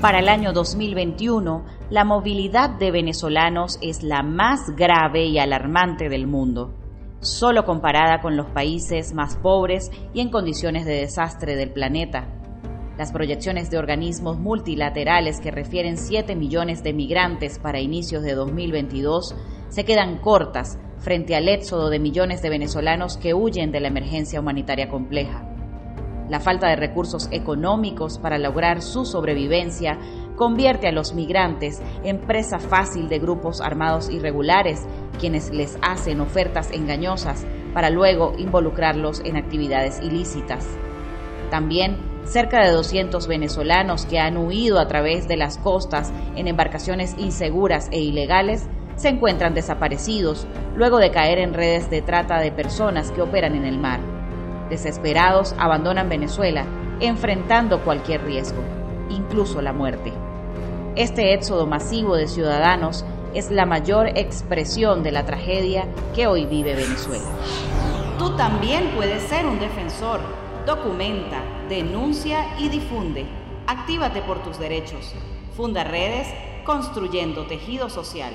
Para el año 2021, la movilidad de venezolanos es la más grave y alarmante del mundo, solo comparada con los países más pobres y en condiciones de desastre del planeta. Las proyecciones de organismos multilaterales que refieren 7 millones de migrantes para inicios de 2022 se quedan cortas frente al éxodo de millones de venezolanos que huyen de la emergencia humanitaria compleja. La falta de recursos económicos para lograr su sobrevivencia convierte a los migrantes en presa fácil de grupos armados irregulares, quienes les hacen ofertas engañosas para luego involucrarlos en actividades ilícitas. También cerca de 200 venezolanos que han huido a través de las costas en embarcaciones inseguras e ilegales se encuentran desaparecidos luego de caer en redes de trata de personas que operan en el mar desesperados, abandonan Venezuela, enfrentando cualquier riesgo, incluso la muerte. Este éxodo masivo de ciudadanos es la mayor expresión de la tragedia que hoy vive Venezuela. Tú también puedes ser un defensor. Documenta, denuncia y difunde. Actívate por tus derechos. Funda redes construyendo tejido social.